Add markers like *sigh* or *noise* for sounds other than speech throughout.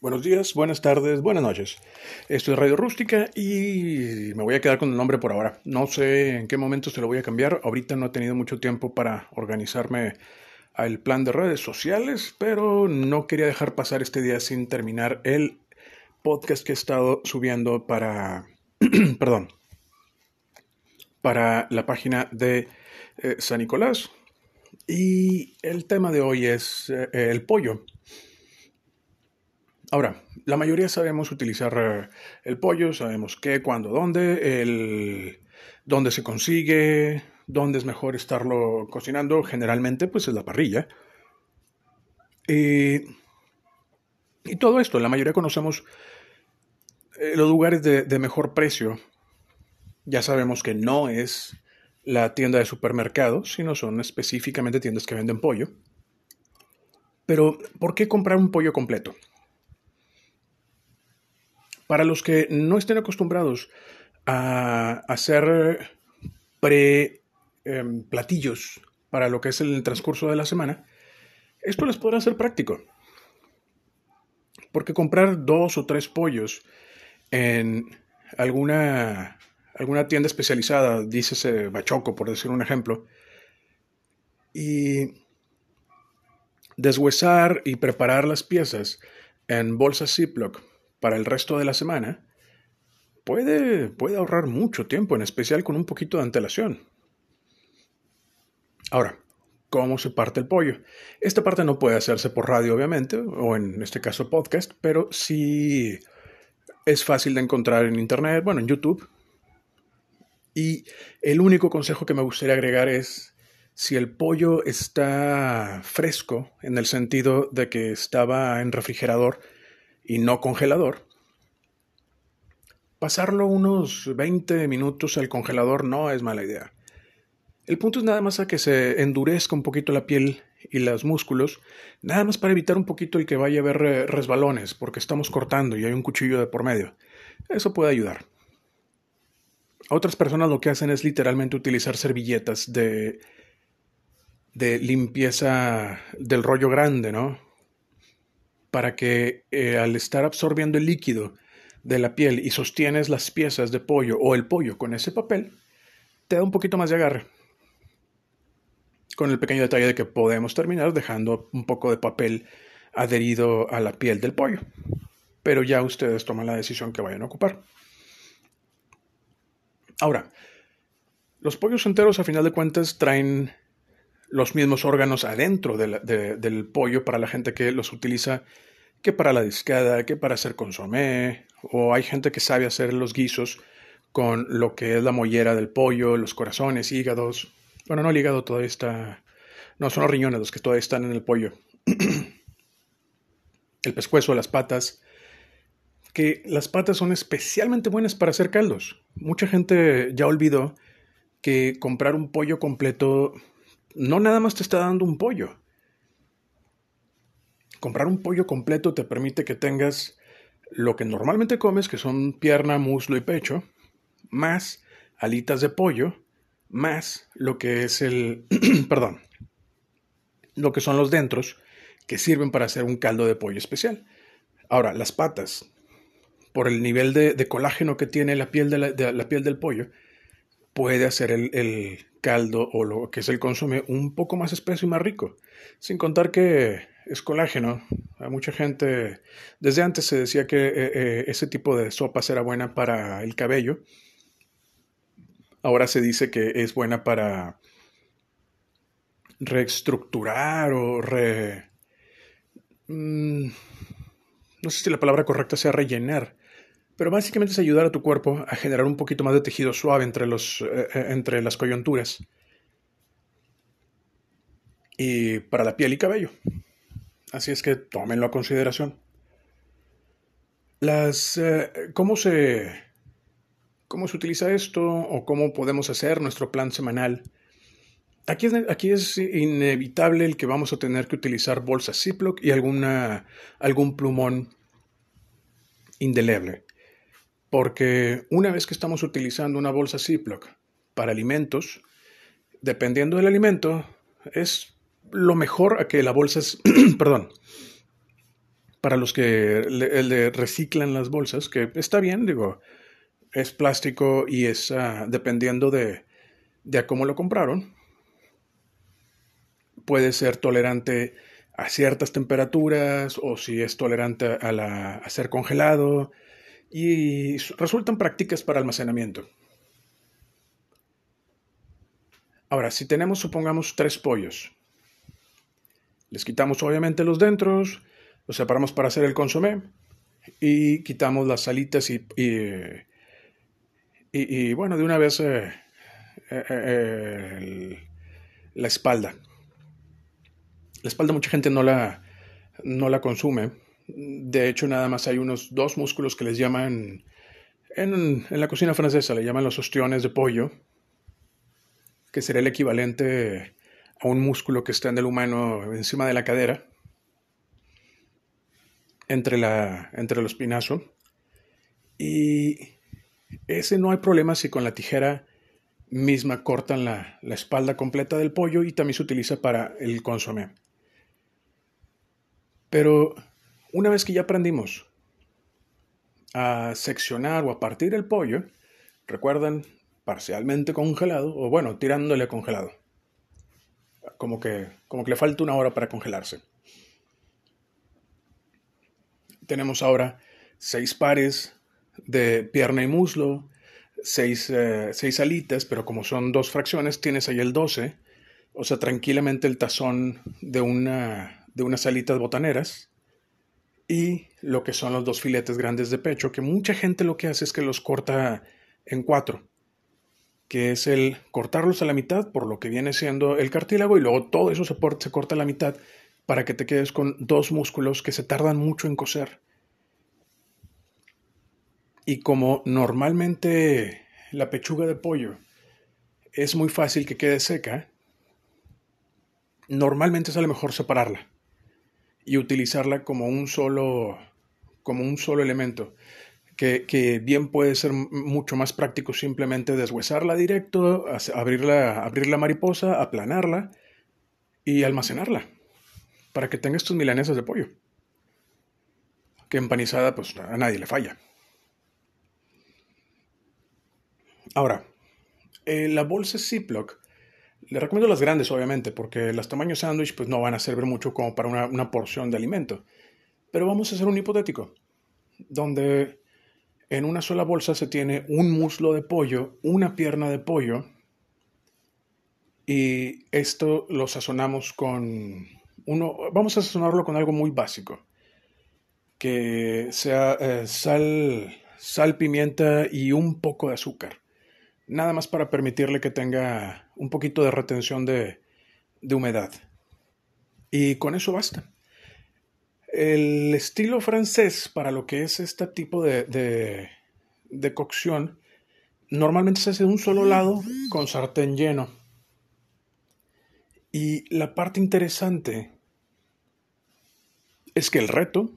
Buenos días, buenas tardes, buenas noches. Esto es Radio Rústica y me voy a quedar con el nombre por ahora. No sé en qué momento se lo voy a cambiar. Ahorita no he tenido mucho tiempo para organizarme al plan de redes sociales, pero no quería dejar pasar este día sin terminar el podcast que he estado subiendo para, *clears throat* perdón, para la página de eh, San Nicolás. Y el tema de hoy es eh, el pollo. Ahora, la mayoría sabemos utilizar eh, el pollo, sabemos qué, cuándo, dónde, el, dónde se consigue, dónde es mejor estarlo cocinando. Generalmente, pues es la parrilla. y todo esto, la mayoría conocemos eh, los lugares de, de mejor precio. Ya sabemos que no es la tienda de supermercado, sino son específicamente tiendas que venden pollo. Pero, ¿por qué comprar un pollo completo? Para los que no estén acostumbrados a hacer pre em, platillos para lo que es el transcurso de la semana, esto les podrá ser práctico. Porque comprar dos o tres pollos en alguna, alguna tienda especializada, dícese Bachoco, por decir un ejemplo, y deshuesar y preparar las piezas en bolsas Ziploc para el resto de la semana, puede, puede ahorrar mucho tiempo, en especial con un poquito de antelación. Ahora, ¿cómo se parte el pollo? Esta parte no puede hacerse por radio, obviamente, o en este caso podcast, pero sí es fácil de encontrar en Internet, bueno, en YouTube. Y el único consejo que me gustaría agregar es, si el pollo está fresco, en el sentido de que estaba en refrigerador, y no congelador, pasarlo unos 20 minutos al congelador no es mala idea. El punto es nada más a que se endurezca un poquito la piel y los músculos, nada más para evitar un poquito el que vaya a haber eh, resbalones, porque estamos cortando y hay un cuchillo de por medio. Eso puede ayudar. Otras personas lo que hacen es literalmente utilizar servilletas de, de limpieza del rollo grande, ¿no? Para que eh, al estar absorbiendo el líquido de la piel y sostienes las piezas de pollo o el pollo con ese papel, te da un poquito más de agarre. Con el pequeño detalle de que podemos terminar dejando un poco de papel adherido a la piel del pollo. Pero ya ustedes toman la decisión que vayan a ocupar. Ahora, los pollos enteros a final de cuentas traen los mismos órganos adentro del pollo para la gente que los utiliza, que para la discada, que para hacer consomé, o hay gente que sabe hacer los guisos con lo que es la mollera del pollo, los corazones, hígados. Bueno, no el hígado todavía está. No, son los riñones los que todavía están en el pollo. *clears throat* el pescuezo, las patas. Que las patas son especialmente buenas para hacer caldos. Mucha gente ya olvidó que comprar un pollo completo no nada más te está dando un pollo. Comprar un pollo completo te permite que tengas lo que normalmente comes, que son pierna, muslo y pecho, más alitas de pollo, más lo que es el, *clears throat* perdón, lo que son los dentros, que sirven para hacer un caldo de pollo especial. Ahora, las patas, por el nivel de, colágeno que tiene la piel, de la, piel del pollo, puede hacer el, caldo o lo que es el consomé un poco más espeso y más rico. Sin contar que es colágeno. A mucha gente, desde antes se decía que eh, eh, ese tipo de sopas era buena para el cabello. Ahora se dice que es buena para reestructurar o re... Mm, no sé si la palabra correcta sea rellenar pero básicamente es ayudar a tu cuerpo a generar un poquito más de tejido suave entre, los, eh, eh, entre las coyunturas. Y para la piel y cabello. Así es que tómenlo a consideración. Las, eh, ¿cómo, se, ¿Cómo se utiliza esto o cómo podemos hacer nuestro plan semanal? Aquí es, aquí es inevitable el que vamos a tener que utilizar bolsas Ziploc y alguna, algún plumón indeleble. Porque una vez que estamos utilizando una bolsa Ziploc para alimentos, dependiendo del alimento, es lo mejor a que la bolsa es, *clears throat* perdón, para los que le, reciclan las bolsas, que está bien, digo, es plástico y es ah, dependiendo de, de a cómo lo compraron, puede ser tolerante a ciertas temperaturas o si es tolerante a, la, a ser congelado y resultan prácticas para almacenamiento. Ahora, si tenemos, supongamos, tres pollos, les quitamos obviamente los dentros, los separamos para hacer el consomé y quitamos las alitas y, y, bueno, de una vez eh, eh, eh, la espalda. La espalda mucha gente no la, no la consume. De hecho, nada más hay unos dos músculos que les llaman, en, la cocina francesa le llaman los ostiones de pollo, que sería el equivalente a un músculo que está en el humano encima de la cadera, entre, la, entre el espinazo. Y ese no hay problema si con la tijera misma cortan la, la, espalda completa del pollo y también se utiliza para el consomé. Pero una vez que ya aprendimos a seccionar o a partir el pollo, recuerdan, parcialmente congelado, o bueno, tirándole congelado. Como que, como que le falta una hora para congelarse. Tenemos ahora seis pares de pierna y muslo, seis, eh, seis alitas, pero como son dos fracciones, tienes ahí el 12, o sea, tranquilamente el tazón de una, de unas alitas botaneras y lo que son los dos filetes grandes de pecho, que mucha gente lo que hace es que los corta en cuatro, que es el cortarlos a la mitad por lo que viene siendo el cartílago y luego todo eso se, se corta a la mitad para que te quedes con dos músculos que se tardan mucho en coser. Y como normalmente la pechuga de pollo es muy fácil que quede seca, normalmente sale mejor separarla y utilizarla como un solo, como un solo elemento. Que, bien puede ser mucho más práctico simplemente deshuesarla directo, abrirla, abrir la mariposa, aplanarla y almacenarla para que tengas tus milanesas de pollo. Que empanizada, pues a nadie le falla. Ahora, eh, la bolsa Ziploc le recomiendo las grandes, obviamente, porque las tamaños sándwich pues, no van a servir mucho como para una, una porción de alimento. Pero vamos a hacer un hipotético, donde en una sola bolsa se tiene un muslo de pollo, una pierna de pollo, y esto lo sazonamos con uno, vamos a sazonarlo con algo muy básico, que sea eh, sal, sal, pimienta y un poco de azúcar nada más para permitirle que tenga un poquito de retención de, humedad. Y con eso basta. El estilo francés para lo que es este tipo de, de, cocción normalmente se hace de un solo lado con sartén lleno. Y la parte interesante es que el reto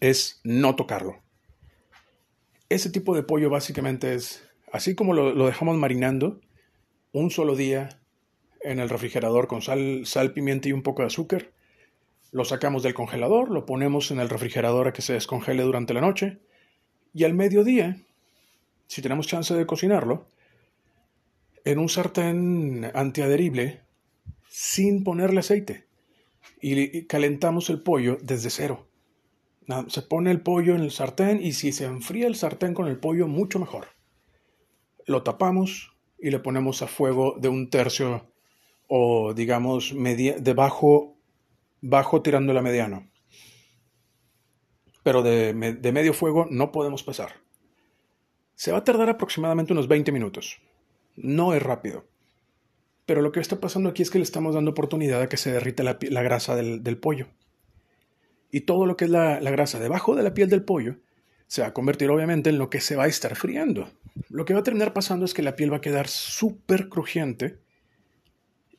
es no tocarlo. Ese tipo de pollo básicamente es Así como lo, dejamos marinando un solo día en el refrigerador con sal, sal, pimienta y un poco de azúcar, lo sacamos del congelador, lo ponemos en el refrigerador a que se descongele durante la noche y al mediodía, si tenemos chance de cocinarlo, en un sartén antiadherible sin ponerle aceite y calentamos el pollo desde cero. Se pone el pollo en el sartén y si se enfría el sartén con el pollo, mucho mejor lo tapamos y le ponemos a fuego de un tercio o digamos de bajo, bajo tirando la mediano. Pero de, de medio fuego no podemos pasar. Se va a tardar aproximadamente unos 20 minutos. No es rápido. Pero lo que está pasando aquí es que le estamos dando oportunidad a que se derrita la, grasa del, pollo. Y todo lo que es la, la grasa debajo de la piel del pollo se va a convertir obviamente en lo que se va a estar friando. Lo que va a terminar pasando es que la piel va a quedar súper crujiente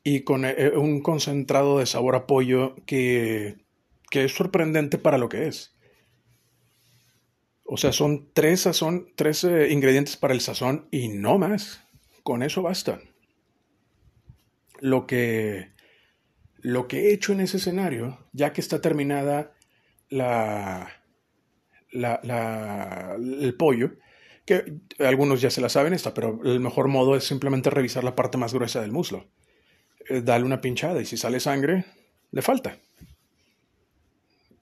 y con eh, un concentrado de sabor a pollo que, que es sorprendente para lo que es. O sea, son tres, sazón, tres eh, ingredientes para el sazón y no más. Con eso basta. Lo que, lo que he hecho en ese escenario, ya que está terminada la, la, el pollo, algunos ya se la saben esta, pero el mejor modo es simplemente revisar la parte más gruesa del muslo. Eh, dale una pinchada y si sale sangre, le falta.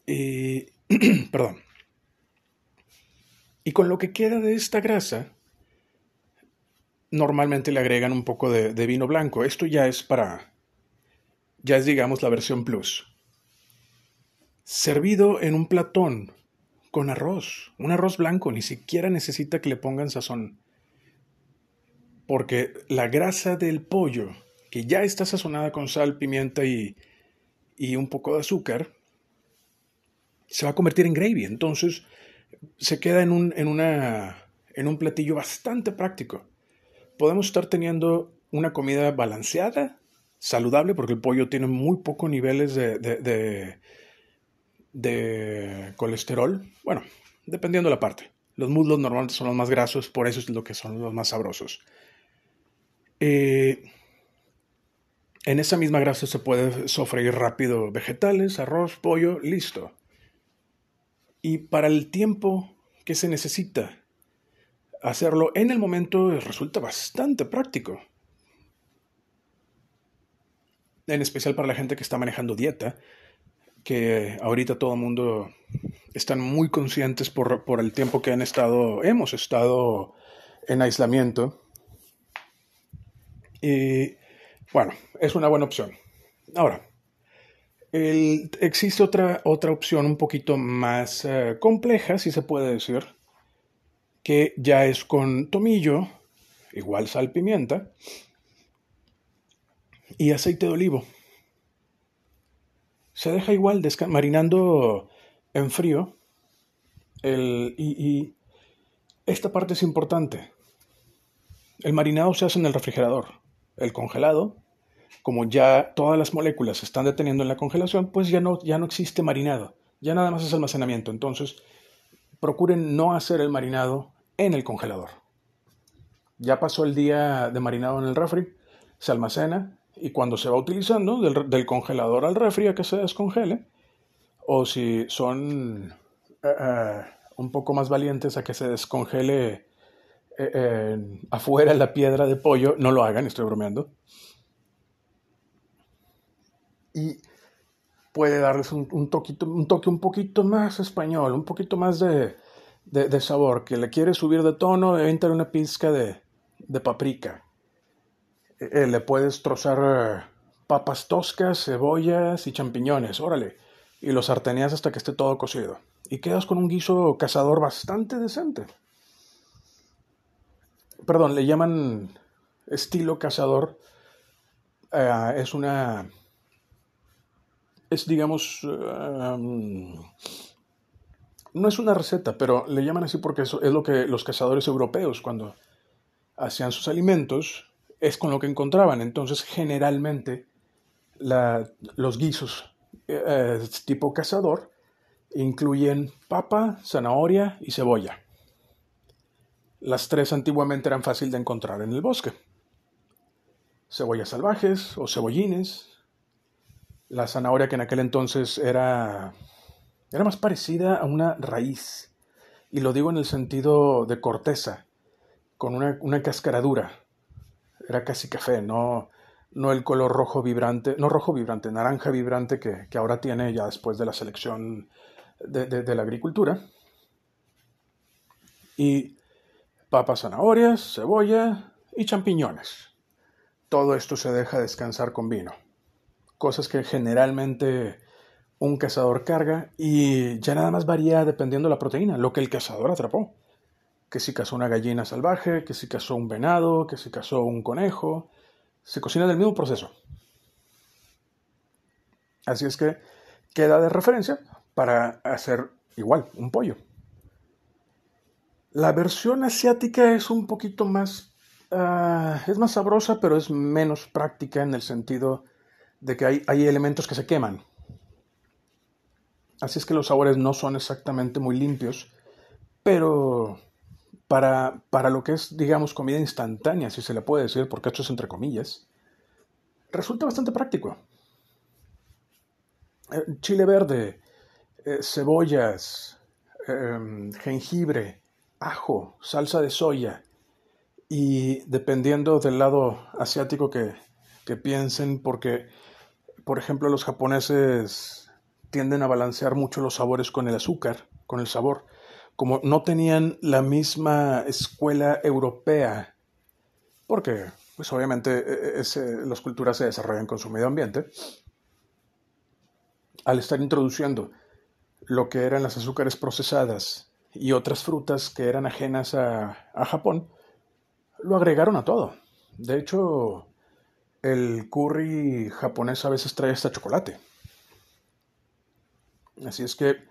Y, *clears throat* perdón. Y con lo que queda de esta grasa, normalmente le agregan un poco de, de vino blanco. Esto ya es para, ya es digamos la versión plus. Servido en un platón con arroz, un arroz blanco, ni siquiera necesita que le pongan sazón. Porque la grasa del pollo, que ya está sazonada con sal, pimienta y, y un poco de azúcar, se va a convertir en gravy. Entonces se queda en un, en una, en un platillo bastante práctico. Podemos estar teniendo una comida balanceada, saludable, porque el pollo tiene muy pocos niveles de, de, de, colesterol. Bueno, dependiendo de la parte. Los muslos normalmente son los más grasos, por eso es lo que son los más sabrosos. Eh, en esa misma grasa se puede sofreír rápido vegetales, arroz, pollo, listo. Y para el tiempo que se necesita hacerlo en el momento resulta bastante práctico. En especial para la gente que está manejando dieta, que ahorita todo el mundo están muy conscientes por, por el tiempo que han estado, hemos estado en aislamiento. Y bueno, es una buena opción. Ahora, existe otra, otra opción un poquito más eh, compleja, si se puede decir, que ya es con tomillo, igual sal, pimienta, y aceite de olivo. Se deja igual marinando en frío. El, y, esta parte es importante. El marinado se hace en el refrigerador. El congelado como ya todas las moléculas se están deteniendo en la congelación, pues ya no, ya no existe marinado, ya nada más es almacenamiento. Entonces, procuren no hacer el marinado en el congelador. Ya pasó el día de marinado en el refri, se almacena y cuando se va utilizando del, congelador al refri a que se descongele, o si son eh, eh, un poco más valientes a que se descongele eh, afuera la piedra de pollo, no lo hagan, estoy bromeando y puede darles un, un, un toque un poquito más español, un poquito más de, sabor, que le quiere subir de tono, entra una pizca de, paprika. Eh, eh, le puedes trozar eh, papas toscas, cebollas y champiñones, órale, y los sarteneas hasta que esté todo cocido. Y quedas con un guiso cazador bastante decente. Perdón, le llaman estilo cazador. es una es, digamos, em, no es una receta, pero le llaman así porque es, es lo que los cazadores europeos cuando hacían sus alimentos es con lo que encontraban. Entonces, generalmente, los guisos eh, tipo cazador incluyen papa, zanahoria y cebolla. Las tres antiguamente eran fácil de encontrar en el bosque. Cebollas salvajes o cebollines, la zanahoria que en aquel entonces era, era más parecida a una raíz, y lo digo en el sentido de corteza, con una, una cascaradura. Era casi café, no, no el color rojo vibrante, no rojo vibrante, naranja vibrante que, ahora tiene ya después de la selección de, de la agricultura. Y papas, zanahorias, cebolla y champiñones. Todo esto se deja descansar con vino cosas que generalmente un cazador carga y ya nada más varía dependiendo de la proteína, lo que el cazador atrapó. Que si cazó una gallina salvaje, que si cazó un venado, que si cazó un conejo. Se cocina del mismo proceso. Así es que queda de referencia para hacer igual, un pollo. La versión asiática es un poquito más... Ah, es más sabrosa, pero es menos práctica en el sentido de que hay, hay elementos que se queman. Así es que los sabores no son exactamente muy limpios, pero para, para, lo que es, digamos, comida instantánea, si se le puede decir, porque esto es entre comillas, resulta bastante práctico. Eh, chile verde, eh, cebollas, em, jengibre, ajo, salsa de soya. Y dependiendo del lado asiático que, que piensen, porque, por ejemplo, los japoneses tienden a balancear mucho los sabores con el azúcar, con el sabor. Como no tenían la misma escuela europea, porque pues obviamente e, e, las culturas se desarrollan con su medio ambiente, al estar introduciendo lo que eran las azúcares procesadas y otras frutas que eran ajenas a, a Japón, lo agregaron a todo. De hecho, el curry japonés a veces trae hasta chocolate. Así es que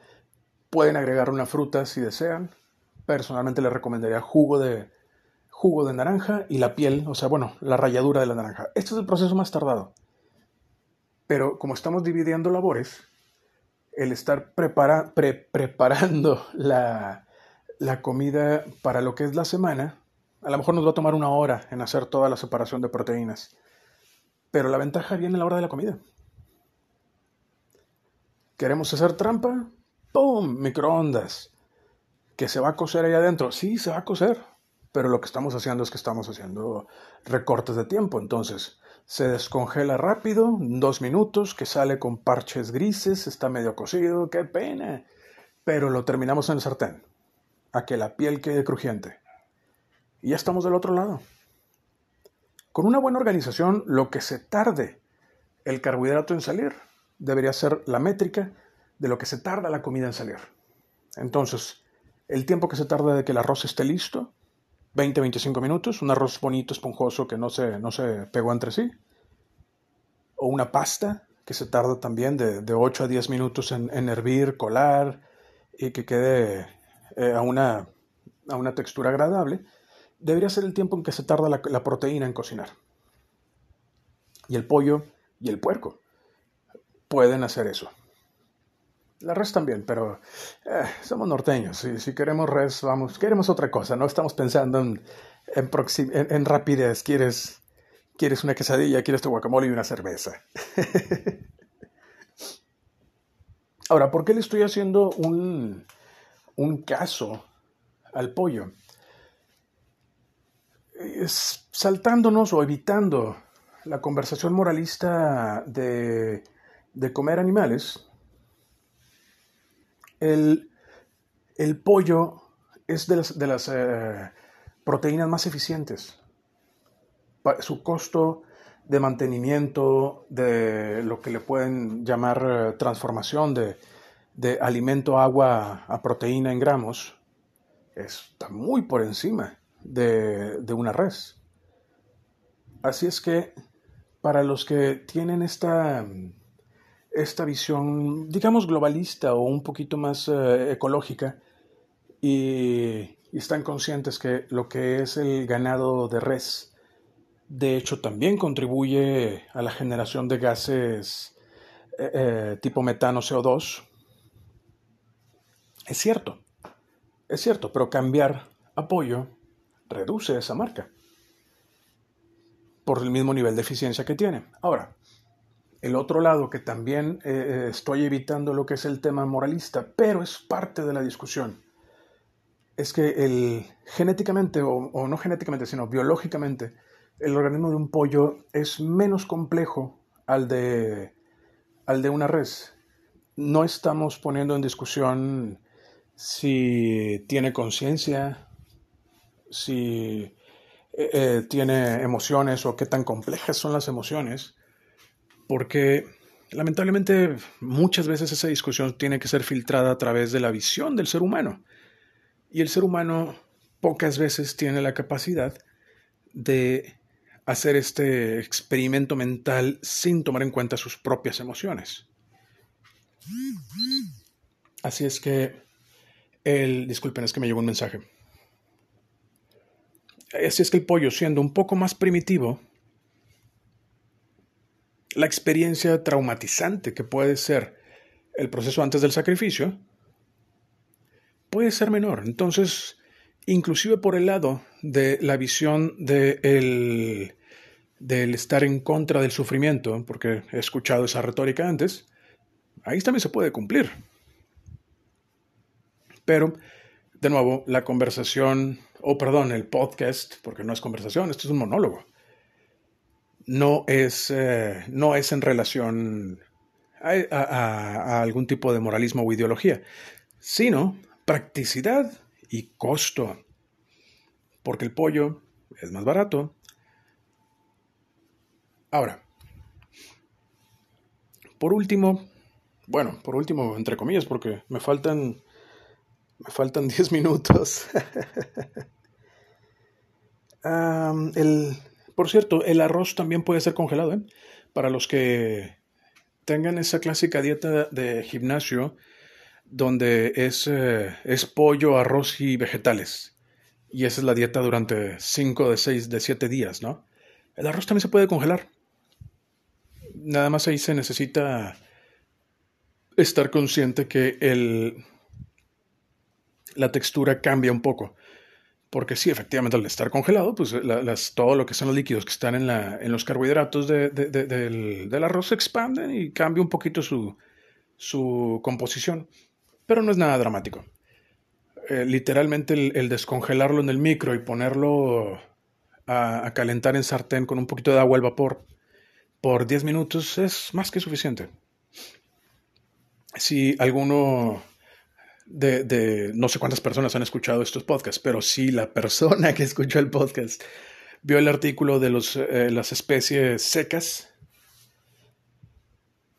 pueden agregar una fruta si desean. Personalmente les recomendaría jugo de, jugo de naranja y la piel, o sea, bueno, la ralladura de la naranja. Este es el proceso más tardado. Pero como estamos dividiendo labores, el estar preparando *laughs* la, la comida para lo que es la semana, a lo mejor nos va a tomar una hora en hacer toda la separación de proteínas. Pero la ventaja viene a la hora de la comida. ¿Queremos hacer trampa? ¡Pum! Microondas. ¿Que se va a cocer ahí adentro? Sí, se va a cocer. Pero lo que estamos haciendo es que estamos haciendo recortes de tiempo. Entonces, se descongela rápido, dos minutos, que sale con parches grises, está medio cocido, qué pena. Pero lo terminamos en el sartén, a que la piel quede crujiente. Y ya estamos del otro lado. Con una buena organización, lo que se tarde el carbohidrato en salir debería ser la métrica de lo que se tarda la comida en salir. Entonces, el tiempo que se tarda de que el arroz esté listo, 20-25 minutos, un arroz bonito, esponjoso que no se, no se pegó entre sí, o una pasta que se tarda también de, 8 a 10 minutos en, hervir, colar y que quede eh, a, una, a una textura agradable, debería ser el tiempo en que se tarda la, proteína en cocinar. Y el pollo y el puerco pueden hacer eso. La res también, pero eh, somos norteños. Si, si, queremos res, vamos, queremos otra cosa. No estamos pensando en, en, rapidez. Quieres, quieres una quesadilla, quieres tu guacamole y una cerveza. *laughs* Ahora, ¿por qué le estoy haciendo un, un caso al pollo? saltándonos o evitando la conversación moralista de, comer animales, el, pollo es de las, de las eh, proteínas más eficientes. Su costo de mantenimiento, de lo que le pueden llamar eh, transformación de, de alimento agua a proteína en gramos, está muy por encima de, una res. Así es que para los que tienen esta, esta visión, digamos, globalista o un poquito más eh, ecológica y, están conscientes que lo que es el ganado de res, de hecho, también contribuye a la generación de gases eh, eh, tipo metano CO2, es cierto, es cierto, pero cambiar apoyo reduce esa marca por el mismo nivel de eficiencia que tiene. Ahora, el otro lado que también eh, eh, estoy evitando lo que es el tema moralista, pero es parte de la discusión, es que el genéticamente, o, no genéticamente, sino biológicamente, el organismo de un pollo es menos complejo al de, al de una res. No estamos poniendo en discusión si tiene conciencia, si eh, tiene emociones o qué tan complejas son las emociones, porque lamentablemente muchas veces esa discusión tiene que ser filtrada a través de la visión del ser humano. Y el ser humano pocas veces tiene la capacidad de hacer este experimento mental sin tomar en cuenta sus propias emociones. Así es que el, disculpen, es que me llegó un mensaje. Así es que el pollo, siendo un poco más primitivo, la experiencia traumatizante que puede ser el proceso antes del sacrificio, puede ser menor. Entonces, inclusive por el lado de la visión de del estar en contra del sufrimiento, porque he escuchado esa retórica antes, ahí también se puede cumplir. Pero, de nuevo, la conversación, o perdón, el podcast, porque no es conversación, esto es un monólogo, no es, eh, no es en relación a, algún tipo de moralismo o ideología, sino practicidad y costo. Porque el pollo es más barato. Ahora, por último, bueno, por último, entre comillas, porque me faltan, me faltan *laughs* 10 minutos. *laughs* el, por cierto, el arroz también puede ser congelado, ¿eh? Para los que tengan esa clásica dieta de gimnasio donde es, eh, es pollo, arroz y vegetales. Y esa es la dieta durante 5 de 6 de 7 días, ¿no? El arroz también se puede congelar. Nada más ahí se necesita estar consciente que el, la textura cambia un poco. Porque sí, efectivamente, al estar congelado, pues las, todo lo que son los líquidos que están en, la, en los carbohidratos del, del, arroz se expanden y cambia un poquito su, su composición. Pero no es nada dramático. Eh, literalmente el, descongelarlo en el micro y ponerlo a, a, calentar en sartén con un poquito de agua al vapor por 10 minutos es más que suficiente. Si alguno de, no sé cuántas personas han escuchado estos podcasts, pero si la persona que escuchó el podcast vio el artículo de los, eh, las especies secas,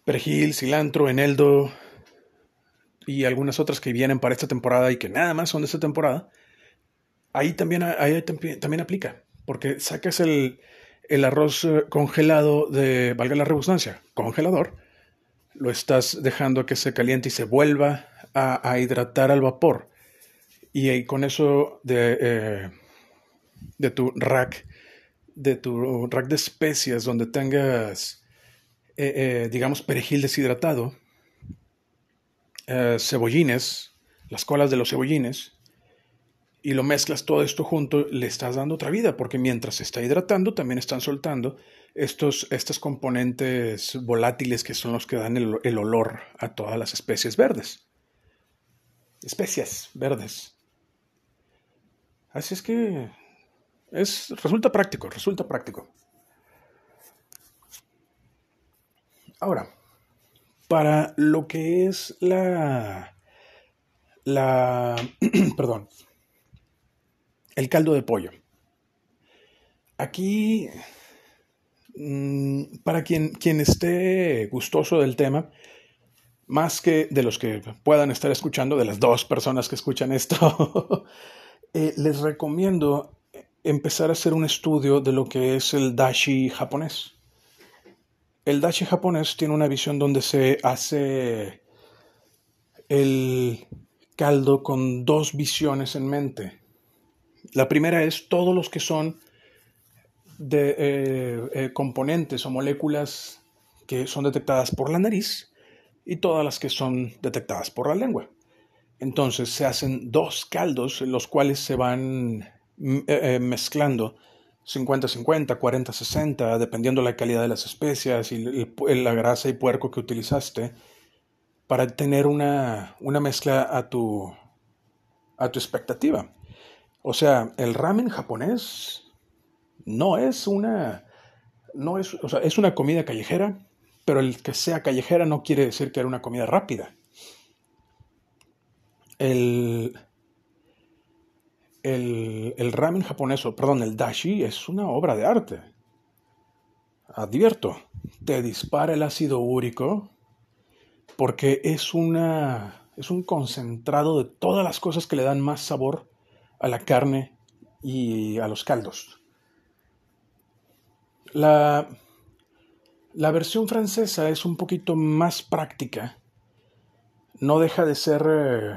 perejil, cilantro, eneldo y algunas otras que vienen para esta temporada y que nada más son de esta temporada, ahí también, ahí aplica, porque sacas el, el arroz eh, congelado de, valga la redundancia, congelador, lo estás dejando que se caliente y se vuelva a, hidratar al vapor. Y, con eso de, eh, de tu rack, de tu rack de especias donde tengas, eh, eh, digamos, perejil deshidratado, cebollines, las colas de los cebollines, y lo mezclas todo esto junto, le estás dando otra vida, porque mientras se está hidratando, también están soltando estos, estos componentes volátiles que son los que dan el olor a todas las especies verdes especias verdes. Así es que es, resulta práctico, resulta práctico. Ahora, para lo que es la, la, *clears throat* perdón, el caldo de pollo. Aquí, mm, para quien, quien esté gustoso del tema, más que de los que puedan estar escuchando, de las dos personas que escuchan esto, *laughs* eh, les recomiendo empezar a hacer un estudio de lo que es el dashi japonés. El dashi japonés tiene una visión donde se hace el caldo con dos visiones en mente. La primera es todos los que son de eh, eh, componentes o moléculas que son detectadas por la nariz y todas las que son detectadas por la lengua. Entonces se hacen dos caldos, en los cuales se van mm, eh, eh, mezclando 50-50, 40-60, dependiendo la calidad de las especias y la grasa y puerco que utilizaste, para tener una, una mezcla a tu, a tu expectativa. O sea, el ramen japonés no es una, no es, o sea, es una comida callejera, pero el que sea callejera no quiere decir que era una comida rápida. El, el, ramen japonés, perdón, el dashi es una obra de arte. Advierto, te dispara el ácido úrico porque es, una, es un concentrado de todas las cosas que le dan más sabor a la carne y a los caldos. La, la versión francesa es un poquito más práctica. No deja de ser eh,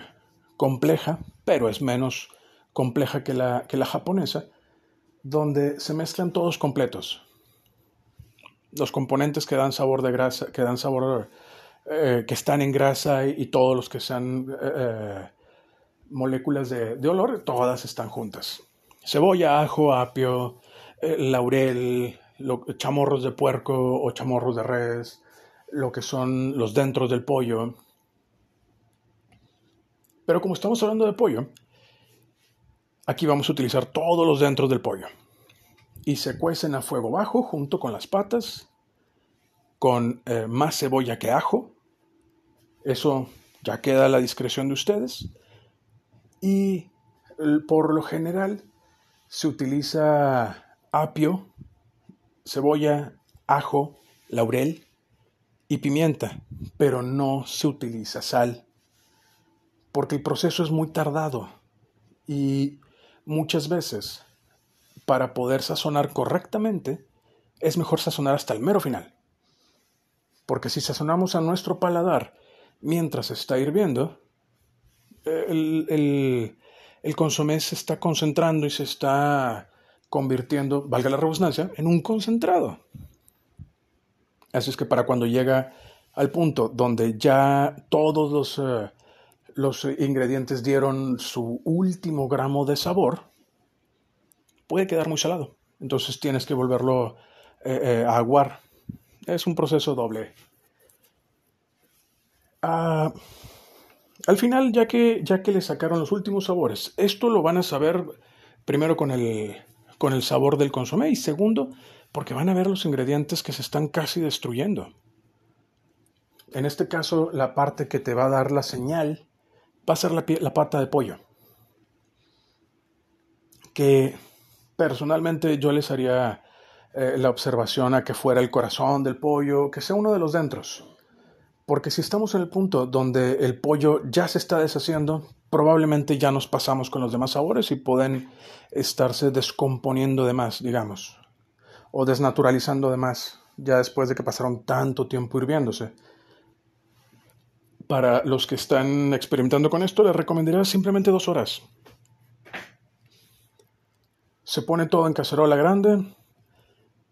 compleja, pero es menos compleja que la, que la japonesa, donde se mezclan todos completos. Los componentes que dan sabor de grasa, que dan sabor, eh, que están en grasa y, todos los que sean eh, moléculas de, de, olor, todas están juntas. Cebolla, ajo, apio, laurel, chamorros de puerco o chamorros de res, lo que son los dentros del pollo. Pero como estamos hablando de pollo, aquí vamos a utilizar todos los dentros del pollo. Y se cuecen a fuego bajo junto con las patas, con eh, más cebolla que ajo. Eso ya queda a la discreción de ustedes. Y por lo general se utiliza apio, cebolla, ajo, laurel y pimienta, pero no se utiliza sal, porque el proceso es muy tardado y muchas veces para poder sazonar correctamente es mejor sazonar hasta el mero final. Porque si sazonamos a nuestro paladar mientras está hirviendo, el, el, el consomé se está concentrando y se está convirtiendo, valga la redundancia, en un concentrado. Así es que para cuando llega al punto donde ya todos los, eh, los ingredientes dieron su último gramo de sabor, puede quedar muy salado. Entonces tienes que volverlo eh, eh, a aguar. Es un proceso doble. Ah, al final, ya que, ya que le sacaron los últimos sabores, esto lo van a saber primero con el, con el sabor del consomé y segundo, porque van a ver los ingredientes que se están casi destruyendo. En este caso, la parte que te va a dar la señal va a ser la, pata de pollo. Que personalmente yo les haría eh, la observación a que fuera el corazón del pollo, que sea uno de los dentros. Porque si estamos en el punto donde el pollo ya se está deshaciendo, probablemente ya nos pasamos con los demás sabores y pueden estarse descomponiendo de más, digamos o desnaturalizando de más, ya después de que pasaron tanto tiempo hirviéndose. Para los que están experimentando con esto, les recomendaría simplemente dos horas. Se pone todo en cacerola grande,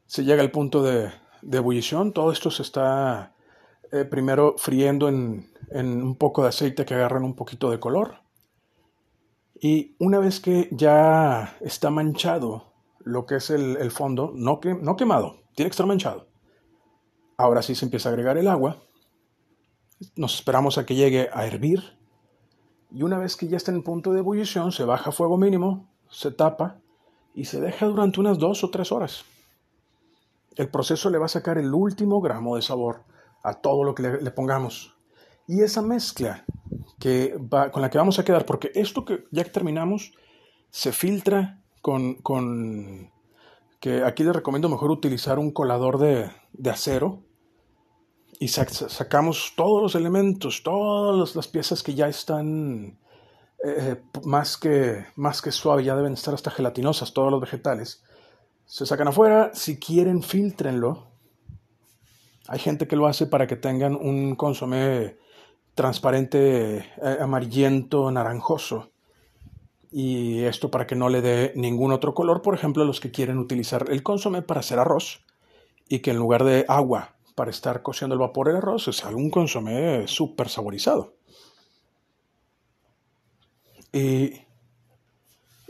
se llega al punto de, ebullición, todo esto se está eh, primero friendo en, en un poco de aceite que agarran un poquito de color. Y una vez que ya está manchado lo que es el, fondo, no, que, no quemado, tiene que estar manchado. Ahora sí se empieza a agregar el agua. Nos esperamos a que llegue a hervir. Y una vez que ya está en punto de ebullición, se baja a fuego mínimo, se tapa y se deja durante unas dos o tres horas. El proceso le va a sacar el último gramo de sabor a todo lo que le, pongamos. Y esa mezcla que con la que vamos a quedar, porque esto que ya que terminamos, se filtra con, que aquí les recomiendo mejor utilizar un colador de, acero y sacamos todos los elementos, todas las piezas que ya están eh, más, que, más que suaves, ya deben estar hasta gelatinosas, todos los vegetales. Se sacan afuera, si quieren, filtrenlo. Hay gente que lo hace para que tengan un consomé transparente, eh, amarillento, naranjoso y esto para que no le dé ningún otro color, por ejemplo, los que quieren utilizar el consomé para hacer arroz y que en lugar de agua para estar cociendo el vapor el arroz, es un consomé súper saborizado. Y,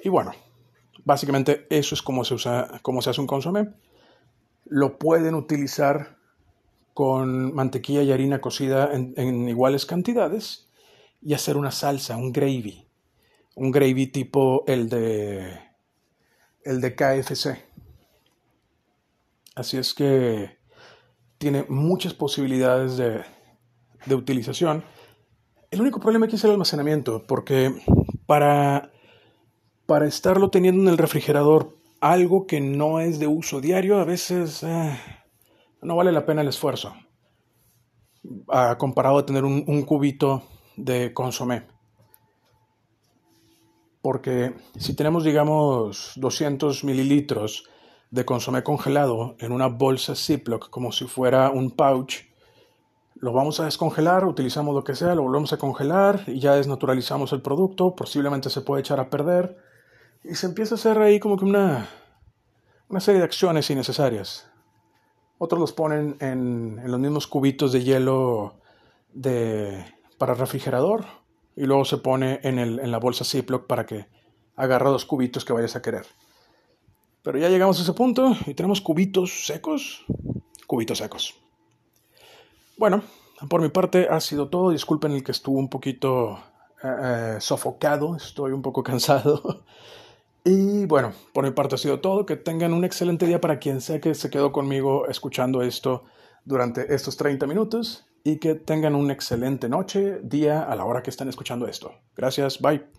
y, bueno, básicamente eso es como se usa, cómo se hace un consomé. Lo pueden utilizar con mantequilla y harina cocida en iguales cantidades y hacer una salsa, un gravy un gravy tipo el de el de KFC. Así es que tiene muchas posibilidades de, de utilización. El único problema aquí es el almacenamiento, porque para, para estarlo teniendo en el refrigerador, algo que no es de uso diario, a veces eh, no vale la pena el esfuerzo, a, comparado a tener un, un cubito de consomé porque si tenemos, digamos, 200 mililitros de consomé congelado en una bolsa Ziploc como si fuera un pouch, lo vamos a descongelar, utilizamos lo que sea, lo volvemos a congelar y ya desnaturalizamos el producto, posiblemente se puede echar a perder y se empieza a hacer ahí como que una, una serie de acciones innecesarias. Otros los ponen en, los mismos cubitos de hielo de, para refrigerador y luego se pone en, el, en la bolsa Ziploc para que agarre los cubitos que vayas a querer. Pero ya llegamos a ese punto y tenemos cubitos secos, cubitos secos. Bueno, por mi parte ha sido todo. Disculpen el que estuvo un poquito eh, sofocado, estoy un poco *laughs* cansado. Y bueno, por mi parte ha sido todo. Que tengan un excelente día para quien sea que se quedó conmigo escuchando esto durante estos 30 minutos y que tengan una excelente noche, día a la hora que estén escuchando esto. Gracias, bye.